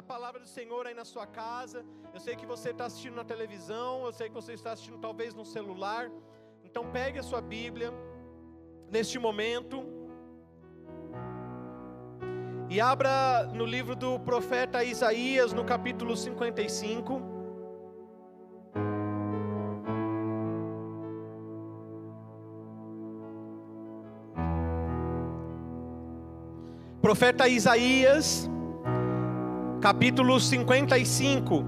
a palavra do Senhor aí na sua casa. Eu sei que você está assistindo na televisão, eu sei que você está assistindo talvez no celular. Então pegue a sua Bíblia neste momento e abra no livro do profeta Isaías, no capítulo 55. Profeta Isaías, capítulo 55.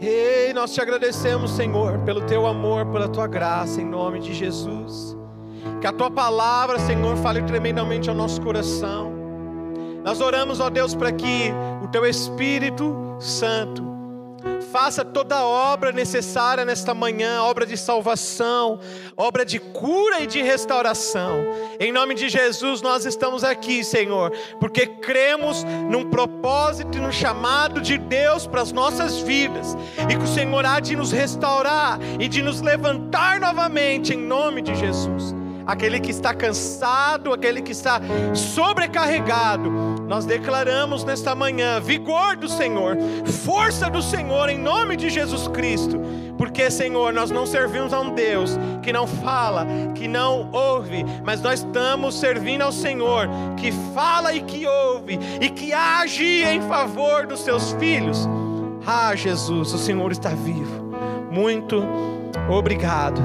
Ei, nós te agradecemos, Senhor, pelo teu amor, pela tua graça, em nome de Jesus. Que a tua palavra, Senhor, fale tremendamente ao nosso coração. Nós oramos, ó Deus, para que o teu Espírito Santo faça toda a obra necessária nesta manhã, obra de salvação, obra de cura e de restauração. Em nome de Jesus, nós estamos aqui, Senhor, porque cremos num propósito e no chamado de Deus para as nossas vidas, e que o Senhor há de nos restaurar e de nos levantar novamente, em nome de Jesus aquele que está cansado, aquele que está sobrecarregado. Nós declaramos nesta manhã vigor do Senhor, força do Senhor em nome de Jesus Cristo. Porque, Senhor, nós não servimos a um Deus que não fala, que não ouve, mas nós estamos servindo ao Senhor que fala e que ouve e que age em favor dos seus filhos. Ah, Jesus, o Senhor está vivo. Muito Obrigado,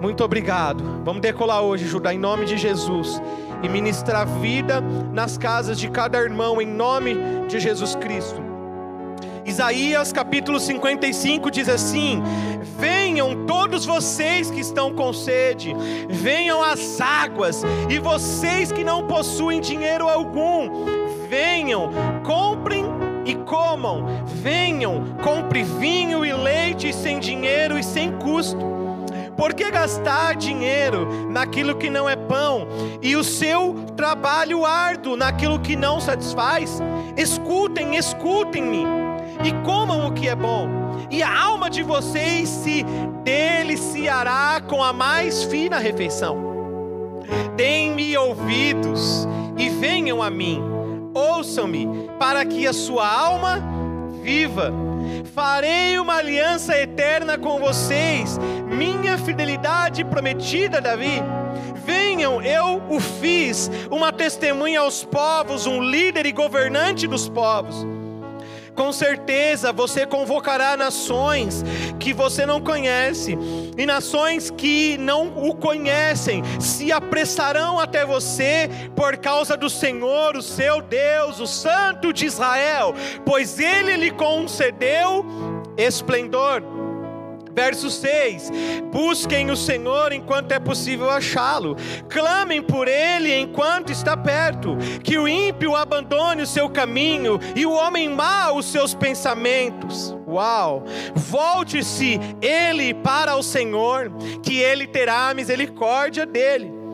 muito obrigado. Vamos decolar hoje, Judá, em nome de Jesus, e ministrar vida nas casas de cada irmão, em nome de Jesus Cristo. Isaías capítulo 55 diz assim: Venham todos vocês que estão com sede, venham às águas, e vocês que não possuem dinheiro algum, venham, comprem e comam. Venham, compre vinho e leite sem dinheiro e sem custo. Por que gastar dinheiro naquilo que não é pão e o seu trabalho árduo naquilo que não satisfaz? Escutem, escutem-me e comam o que é bom, e a alma de vocês se deliciará com a mais fina refeição. Deem-me ouvidos e venham a mim ouçam-me, para que a sua alma viva. Farei uma aliança eterna com vocês, minha fidelidade prometida, Davi. Venham, eu o fiz, uma testemunha aos povos, um líder e governante dos povos. Com certeza você convocará nações que você não conhece, e nações que não o conhecem se apressarão até você por causa do Senhor, o seu Deus, o Santo de Israel, pois ele lhe concedeu esplendor. Verso 6: Busquem o Senhor enquanto é possível achá-lo, clamem por ele enquanto está perto, que o ímpio abandone o seu caminho e o homem mau os seus pensamentos. Uau! Volte-se ele para o Senhor, que ele terá misericórdia dele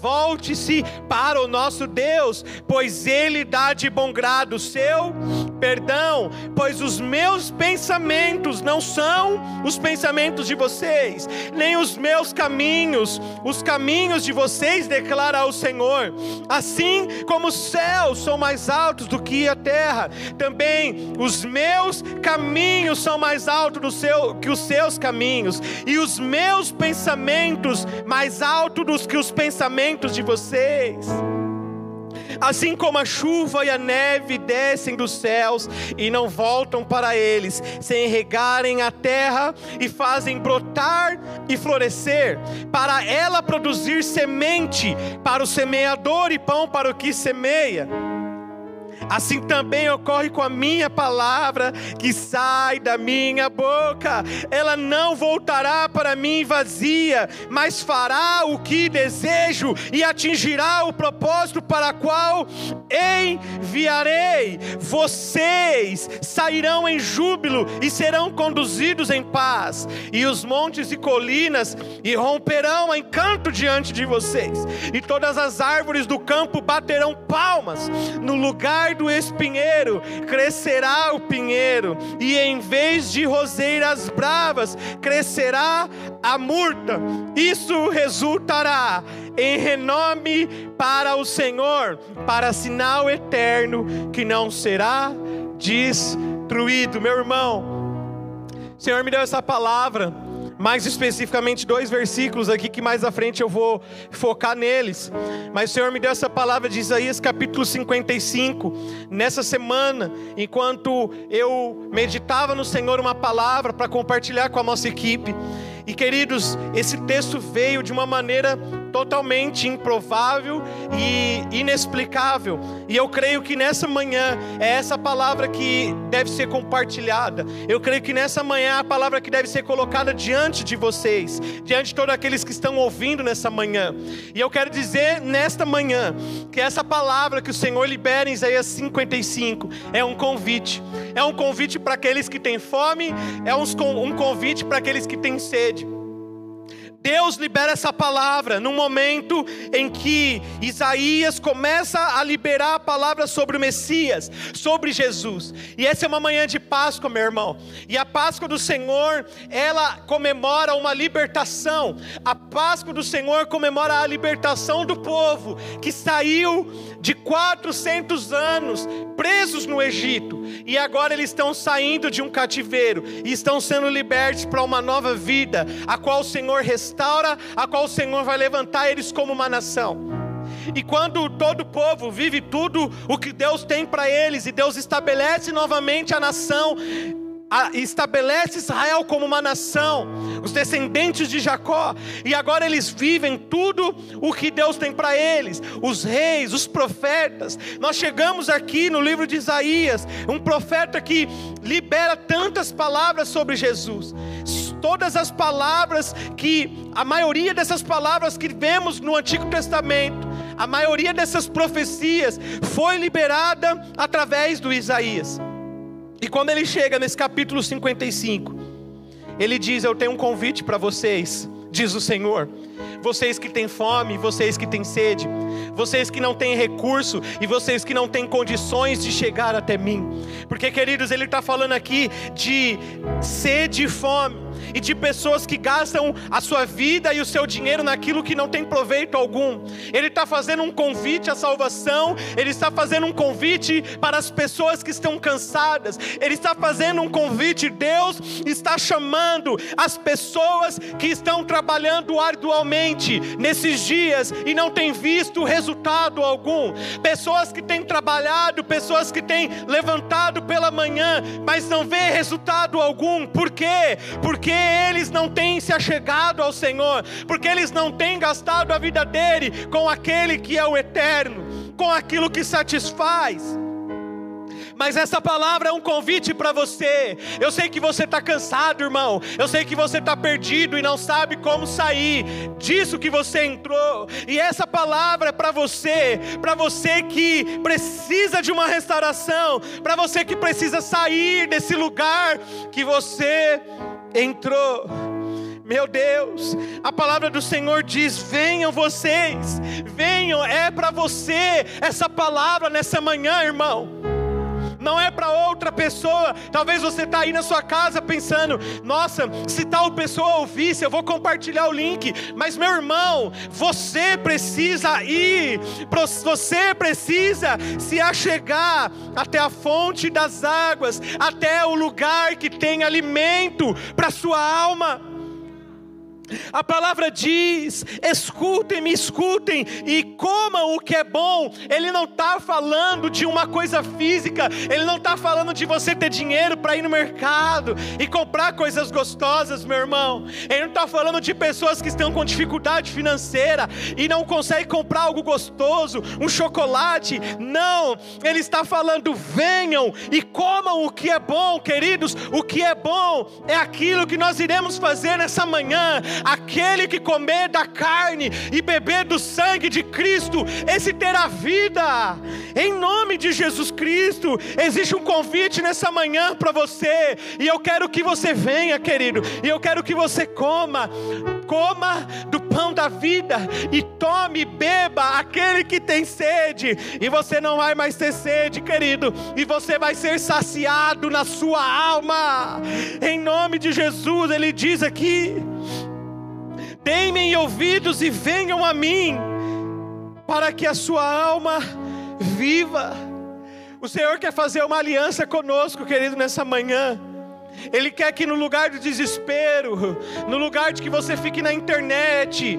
Volte-se para o nosso Deus, pois Ele dá de bom grado o seu perdão, pois os meus pensamentos não são os pensamentos de vocês, nem os meus caminhos, os caminhos de vocês, declara o Senhor. Assim como os céus são mais altos do que a terra, também os meus caminhos são mais altos do seu, que os seus caminhos, e os meus pensamentos mais altos do que os pensamentos pensamentos de vocês. Assim como a chuva e a neve descem dos céus e não voltam para eles, sem regarem a terra e fazem brotar e florescer, para ela produzir semente para o semeador e pão para o que semeia Assim também ocorre com a minha palavra que sai da minha boca. Ela não voltará para mim vazia, mas fará o que desejo e atingirá o propósito para qual enviarei. Vocês sairão em júbilo e serão conduzidos em paz, e os montes e colinas irromperão em canto diante de vocês, e todas as árvores do campo baterão palmas no lugar do espinheiro, crescerá o pinheiro, e em vez de roseiras bravas, crescerá a murta. Isso resultará em renome para o Senhor, para sinal eterno que não será destruído. Meu irmão, o Senhor me deu essa palavra mais especificamente dois versículos aqui que mais à frente eu vou focar neles. Mas o Senhor me deu essa palavra de Isaías capítulo 55 nessa semana, enquanto eu meditava no Senhor uma palavra para compartilhar com a nossa equipe. E queridos, esse texto veio de uma maneira totalmente improvável e inexplicável. E eu creio que nessa manhã é essa palavra que deve ser compartilhada. Eu creio que nessa manhã é a palavra que deve ser colocada diante de vocês, diante de todos aqueles que estão ouvindo nessa manhã. E eu quero dizer nesta manhã que essa palavra que o Senhor libera em Isaías 55 é um convite. É um convite para aqueles que têm fome, é um convite para aqueles que têm sede. Deus libera essa palavra no momento em que Isaías começa a liberar a palavra sobre o Messias, sobre Jesus. E essa é uma manhã de Páscoa, meu irmão. E a Páscoa do Senhor, ela comemora uma libertação. A Páscoa do Senhor comemora a libertação do povo que saiu de 400 anos presos no Egito e agora eles estão saindo de um cativeiro e estão sendo libertos para uma nova vida, a qual o Senhor restaura, a qual o Senhor vai levantar eles como uma nação. E quando todo o povo vive tudo o que Deus tem para eles, e Deus estabelece novamente a nação, estabelece Israel como uma nação, os descendentes de Jacó, e agora eles vivem tudo o que Deus tem para eles, os reis, os profetas. Nós chegamos aqui no livro de Isaías, um profeta que libera tantas palavras sobre Jesus. Todas as palavras que, a maioria dessas palavras que vemos no Antigo Testamento, a maioria dessas profecias foi liberada através do Isaías. E quando ele chega nesse capítulo 55, ele diz: Eu tenho um convite para vocês, diz o Senhor. Vocês que têm fome, vocês que têm sede, vocês que não têm recurso e vocês que não têm condições de chegar até mim. Porque, queridos, ele está falando aqui de sede e fome e de pessoas que gastam a sua vida e o seu dinheiro naquilo que não tem proveito algum. Ele está fazendo um convite à salvação, ele está fazendo um convite para as pessoas que estão cansadas, ele está fazendo um convite, Deus está chamando as pessoas que estão trabalhando arduamente nesses dias e não têm visto resultado algum, pessoas que têm trabalhado, pessoas que têm levantado pela manhã, mas não vê resultado algum, por quê? Porque eles não têm se achegado ao Senhor, porque eles não têm gastado a vida dele com aquele que é o eterno, com aquilo que satisfaz. Mas essa palavra é um convite para você. Eu sei que você está cansado, irmão. Eu sei que você está perdido e não sabe como sair disso que você entrou. E essa palavra é para você, para você que precisa de uma restauração, para você que precisa sair desse lugar que você entrou. Meu Deus, a palavra do Senhor diz: venham vocês, venham, é para você essa palavra nessa manhã, irmão outra pessoa. Talvez você está aí na sua casa pensando: nossa, se tal pessoa ouvisse, eu vou compartilhar o link. Mas meu irmão, você precisa ir, você precisa se achegar até a fonte das águas, até o lugar que tem alimento para sua alma. A palavra diz: escutem-me, escutem e comam o que é bom. Ele não está falando de uma coisa física, ele não está falando de você ter dinheiro para ir no mercado e comprar coisas gostosas, meu irmão. Ele não está falando de pessoas que estão com dificuldade financeira e não conseguem comprar algo gostoso, um chocolate. Não, ele está falando: venham e comam o que é bom, queridos. O que é bom é aquilo que nós iremos fazer nessa manhã aquele que comer da carne e beber do sangue de Cristo, esse terá vida. Em nome de Jesus Cristo, existe um convite nessa manhã para você, e eu quero que você venha, querido, e eu quero que você coma, coma do pão da vida e tome, beba aquele que tem sede, e você não vai mais ter sede, querido, e você vai ser saciado na sua alma. Em nome de Jesus, ele diz aqui Deem-me ouvidos e venham a mim, para que a sua alma viva. O Senhor quer fazer uma aliança conosco, querido, nessa manhã. Ele quer que no lugar do desespero, no lugar de que você fique na internet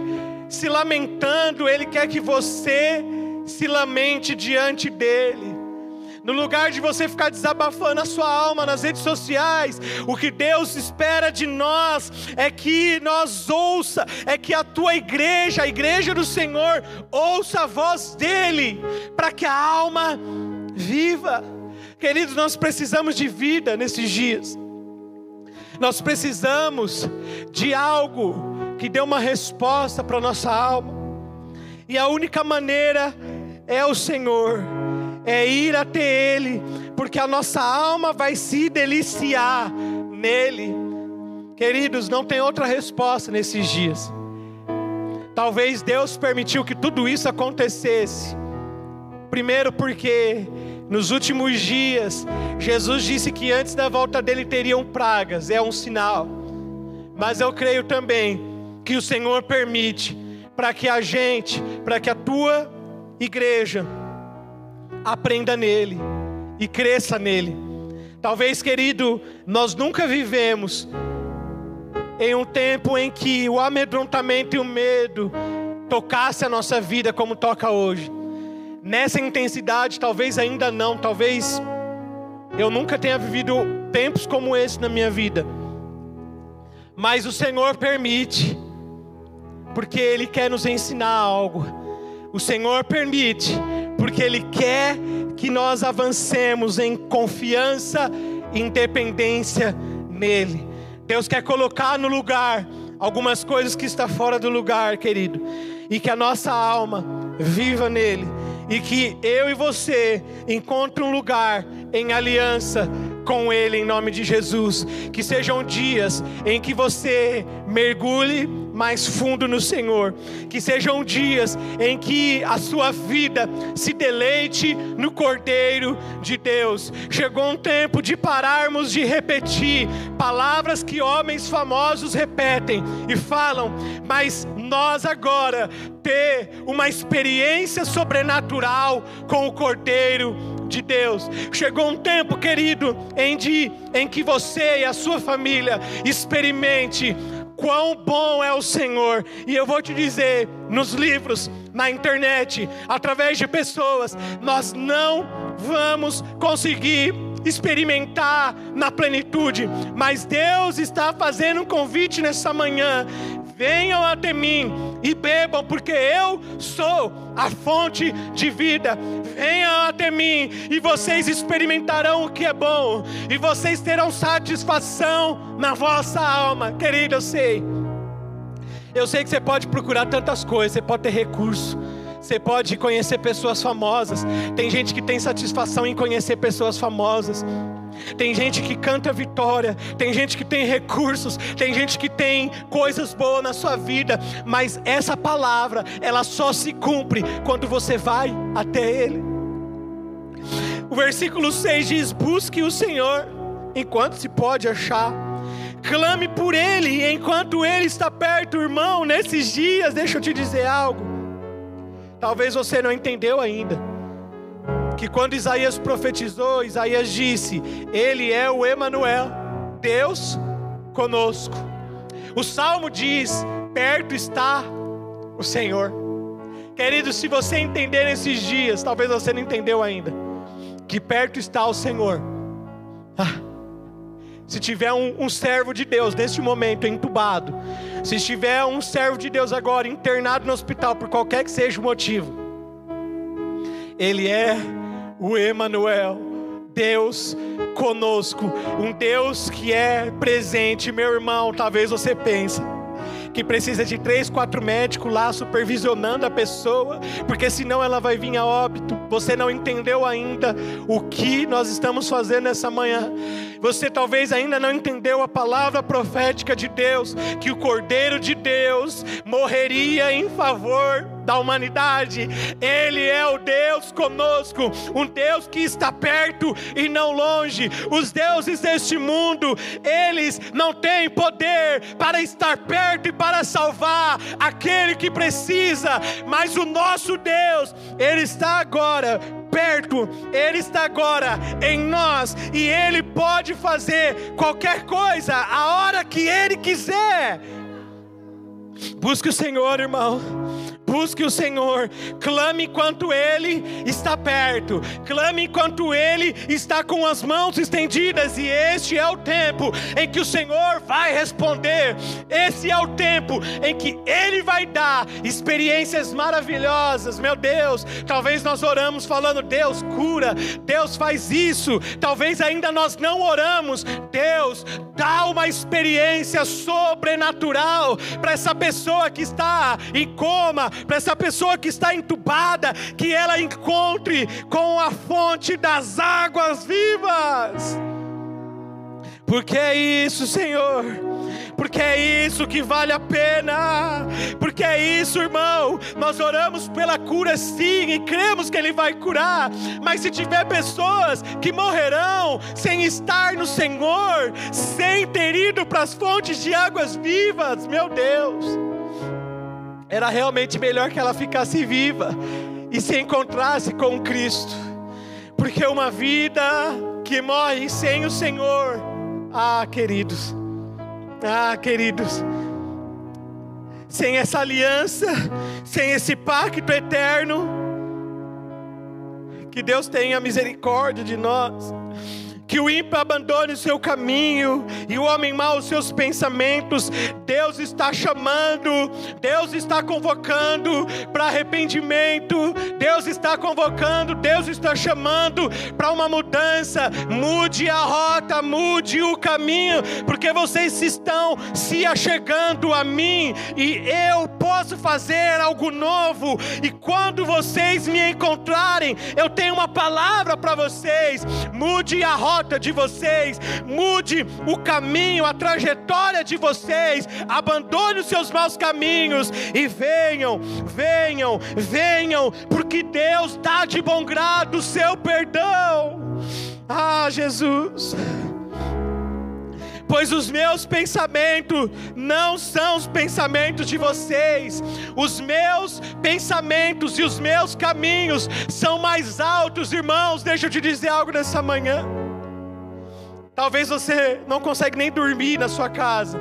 se lamentando, Ele quer que você se lamente diante dEle. No lugar de você ficar desabafando a sua alma nas redes sociais, o que Deus espera de nós é que nós ouça, é que a tua igreja, a igreja do Senhor, ouça a voz dele, para que a alma viva. Queridos, nós precisamos de vida nesses dias. Nós precisamos de algo que dê uma resposta para nossa alma. E a única maneira é o Senhor, é ir até Ele, porque a nossa alma vai se deliciar nele. Queridos, não tem outra resposta nesses dias. Talvez Deus permitiu que tudo isso acontecesse. Primeiro, porque nos últimos dias, Jesus disse que antes da volta dele teriam pragas, é um sinal. Mas eu creio também que o Senhor permite para que a gente, para que a tua igreja aprenda nele e cresça nele. Talvez, querido, nós nunca vivemos em um tempo em que o amedrontamento e o medo tocasse a nossa vida como toca hoje nessa intensidade, talvez ainda não, talvez eu nunca tenha vivido tempos como esse na minha vida. Mas o Senhor permite, porque Ele quer nos ensinar algo. O Senhor permite, porque Ele quer que nós avancemos em confiança e independência nele. Deus quer colocar no lugar algumas coisas que está fora do lugar, querido, e que a nossa alma viva nele e que eu e você encontre um lugar em aliança com Ele em nome de Jesus. Que sejam dias em que você mergulhe mais fundo no Senhor. Que sejam dias em que a sua vida se deleite no Cordeiro de Deus. Chegou um tempo de pararmos de repetir palavras que homens famosos repetem e falam, mas nós agora ter uma experiência sobrenatural com o Cordeiro de Deus. Chegou um tempo, querido, em, de, em que você e a sua família experimente quão bom é o Senhor. E eu vou te dizer, nos livros, na internet, através de pessoas, nós não vamos conseguir experimentar na plenitude, mas Deus está fazendo um convite nessa manhã venham até mim e bebam, porque eu sou a fonte de vida. Venham até mim e vocês experimentarão o que é bom, e vocês terão satisfação na vossa alma, querido. Eu sei, eu sei que você pode procurar tantas coisas, você pode ter recurso. Você pode conhecer pessoas famosas. Tem gente que tem satisfação em conhecer pessoas famosas. Tem gente que canta vitória, tem gente que tem recursos, tem gente que tem coisas boas na sua vida, mas essa palavra, ela só se cumpre quando você vai até Ele. O versículo 6 diz: Busque o Senhor enquanto se pode achar, clame por Ele enquanto Ele está perto, irmão. Nesses dias, deixa eu te dizer algo, talvez você não entendeu ainda que quando Isaías profetizou, Isaías disse: Ele é o Emanuel, Deus conosco. O salmo diz: Perto está o Senhor. Querido, se você entender nesses dias, talvez você não entendeu ainda, que perto está o Senhor. Ah, se tiver um, um, servo de Deus neste momento entubado, se tiver um servo de Deus agora internado no hospital por qualquer que seja o motivo, ele é o Emanuel, Deus conosco, um Deus que é presente, meu irmão. Talvez você pense que precisa de três, quatro médicos lá supervisionando a pessoa, porque senão ela vai vir a óbito. Você não entendeu ainda o que nós estamos fazendo nessa manhã. Você talvez ainda não entendeu a palavra profética de Deus, que o Cordeiro de Deus morreria em favor da humanidade. Ele é o Deus conosco, um Deus que está perto e não longe. Os deuses deste mundo, eles não têm poder para estar perto e para salvar aquele que precisa, mas o nosso Deus, ele está agora perto, Ele está agora em nós e Ele pode fazer qualquer coisa a hora que Ele quiser. Busque o Senhor, irmão. Busque o Senhor, clame enquanto Ele está perto, clame enquanto Ele está com as mãos estendidas, e este é o tempo em que o Senhor vai responder, esse é o tempo em que Ele vai dar experiências maravilhosas, meu Deus. Talvez nós oramos falando, Deus cura, Deus faz isso, talvez ainda nós não oramos, Deus dá uma experiência sobrenatural para essa pessoa que está em coma, para essa pessoa que está entubada, que ela encontre com a fonte das águas vivas. Porque é isso, Senhor. Porque é isso que vale a pena. Porque é isso, irmão. Nós oramos pela cura sim e cremos que Ele vai curar. Mas se tiver pessoas que morrerão sem estar no Senhor, sem ter ido para as fontes de águas vivas, meu Deus era realmente melhor que ela ficasse viva e se encontrasse com Cristo, porque uma vida que morre sem o Senhor, ah, queridos, ah, queridos, sem essa aliança, sem esse pacto eterno, que Deus tenha misericórdia de nós que o ímpio abandone o seu caminho e o homem mau os seus pensamentos. Deus está chamando, Deus está convocando para arrependimento, Deus está convocando, Deus está chamando para uma mudança. Mude a rota, mude o caminho, porque vocês estão se achegando a mim e eu posso fazer algo novo. E quando vocês me encontrarem, eu tenho uma palavra para vocês. Mude a rota de vocês, mude o caminho, a trajetória de vocês, abandone os seus maus caminhos e venham, venham, venham, porque Deus dá de bom grado o seu perdão. Ah, Jesus pois os meus pensamentos não são os pensamentos de vocês, os meus pensamentos e os meus caminhos são mais altos, irmãos. Deixa eu te dizer algo nessa manhã. Talvez você não consegue nem dormir na sua casa.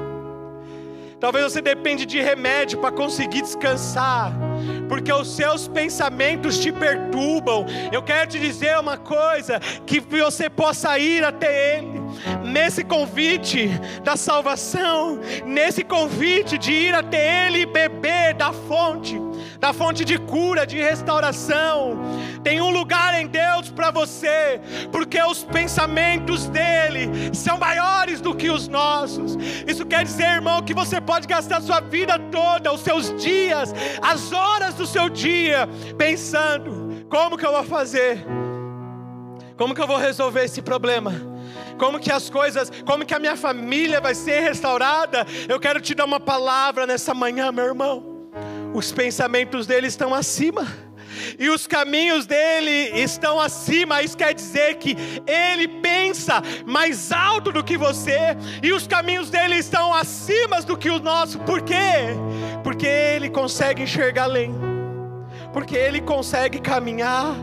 Talvez você depende de remédio para conseguir descansar, porque os seus pensamentos te perturbam. Eu quero te dizer uma coisa, que você possa ir até Ele, nesse convite da salvação, nesse convite de ir até Ele e beber da fonte da fonte de cura, de restauração. Tem um lugar em Deus para você, porque os pensamentos dele são maiores do que os nossos. Isso quer dizer, irmão, que você pode gastar sua vida toda, os seus dias, as horas do seu dia, pensando: como que eu vou fazer? Como que eu vou resolver esse problema? Como que as coisas, como que a minha família vai ser restaurada? Eu quero te dar uma palavra nessa manhã, meu irmão os pensamentos dele estão acima. E os caminhos dele estão acima, isso quer dizer que ele pensa mais alto do que você, e os caminhos dele estão acima do que o nosso, por quê? Porque ele consegue enxergar além, porque ele consegue caminhar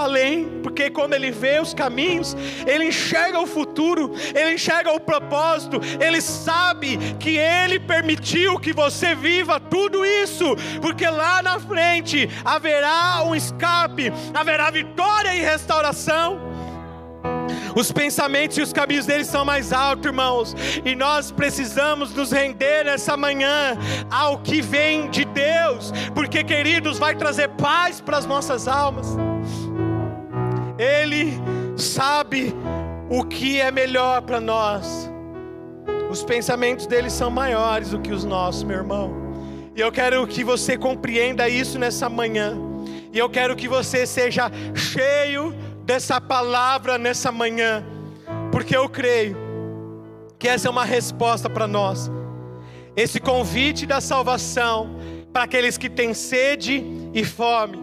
além, porque quando ele vê os caminhos, ele enxerga o futuro, ele enxerga o propósito, ele sabe que ele permitiu que você viva tudo isso, porque lá na frente haverá um escape, haverá vitória e restauração. Os pensamentos e os caminhos deles são mais altos, irmãos, e nós precisamos nos render nessa manhã ao que vem de Deus, porque, queridos, vai trazer paz para as nossas almas. Ele sabe o que é melhor para nós. Os pensamentos dele são maiores do que os nossos, meu irmão. E eu quero que você compreenda isso nessa manhã. E eu quero que você seja cheio dessa palavra nessa manhã, porque eu creio que essa é uma resposta para nós. Esse convite da salvação para aqueles que têm sede e fome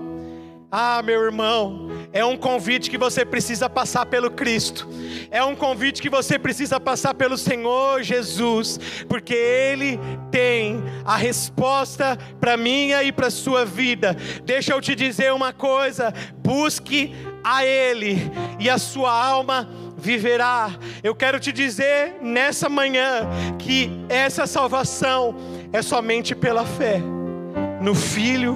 Ah, meu irmão, é um convite que você precisa passar pelo Cristo, é um convite que você precisa passar pelo Senhor Jesus, porque Ele tem a resposta para minha e para sua vida. Deixa eu te dizer uma coisa: busque a Ele e a sua alma viverá. Eu quero te dizer nessa manhã que essa salvação é somente pela fé no Filho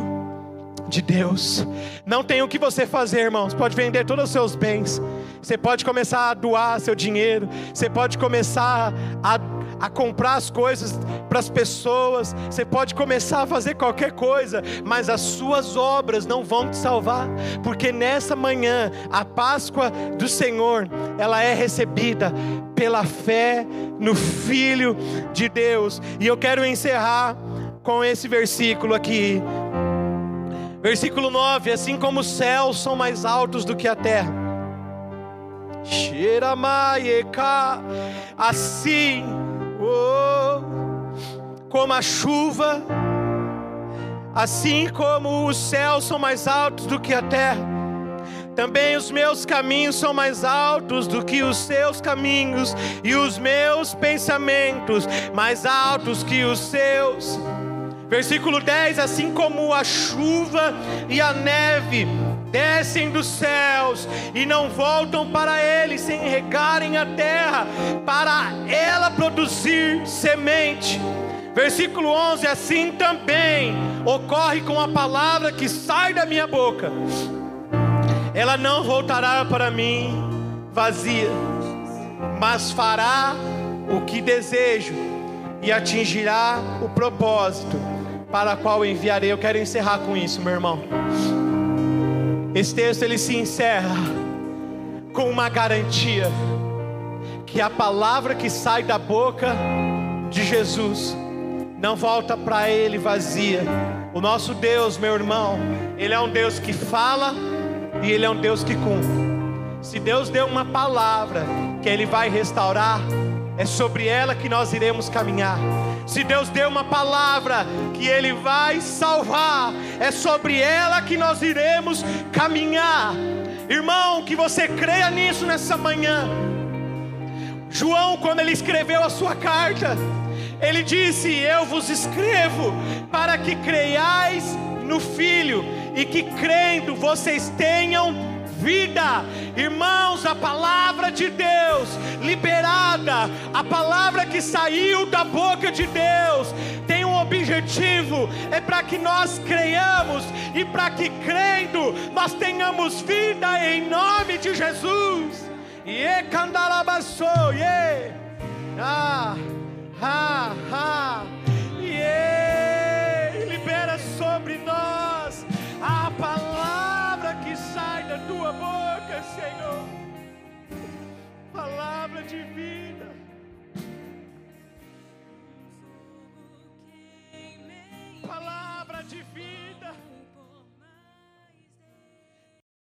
de Deus. Não tem o que você fazer, irmãos. Pode vender todos os seus bens. Você pode começar a doar seu dinheiro. Você pode começar a, a comprar as coisas para as pessoas. Você pode começar a fazer qualquer coisa. Mas as suas obras não vão te salvar. Porque nessa manhã, a Páscoa do Senhor, ela é recebida pela fé no Filho de Deus. E eu quero encerrar com esse versículo aqui. Versículo 9: Assim como os céus são mais altos do que a terra, assim oh, como a chuva, assim como os céus são mais altos do que a terra, também os meus caminhos são mais altos do que os seus caminhos, e os meus pensamentos mais altos que os seus. Versículo 10: Assim como a chuva e a neve descem dos céus e não voltam para ele sem regarem a terra, para ela produzir semente. Versículo 11: Assim também ocorre com a palavra que sai da minha boca, ela não voltará para mim vazia, mas fará o que desejo e atingirá o propósito para a qual enviarei. Eu quero encerrar com isso, meu irmão. Esse texto ele se encerra com uma garantia que a palavra que sai da boca de Jesus não volta para ele vazia. O nosso Deus, meu irmão, ele é um Deus que fala e ele é um Deus que cumpre. Se Deus deu uma palavra que ele vai restaurar, é sobre ela que nós iremos caminhar. Se Deus deu uma palavra que Ele vai salvar, é sobre ela que nós iremos caminhar. Irmão, que você creia nisso nessa manhã. João, quando ele escreveu a sua carta, ele disse: Eu vos escrevo para que creiais no Filho e que crendo vocês tenham irmãos, a palavra de Deus liberada, a palavra que saiu da boca de Deus, tem um objetivo: é para que nós creiamos e para que crendo nós tenhamos vida em nome de Jesus. E candalabassou, e ah, ha, ha, ha, e libera sobre nós a palavra palavra de vida. Palavra de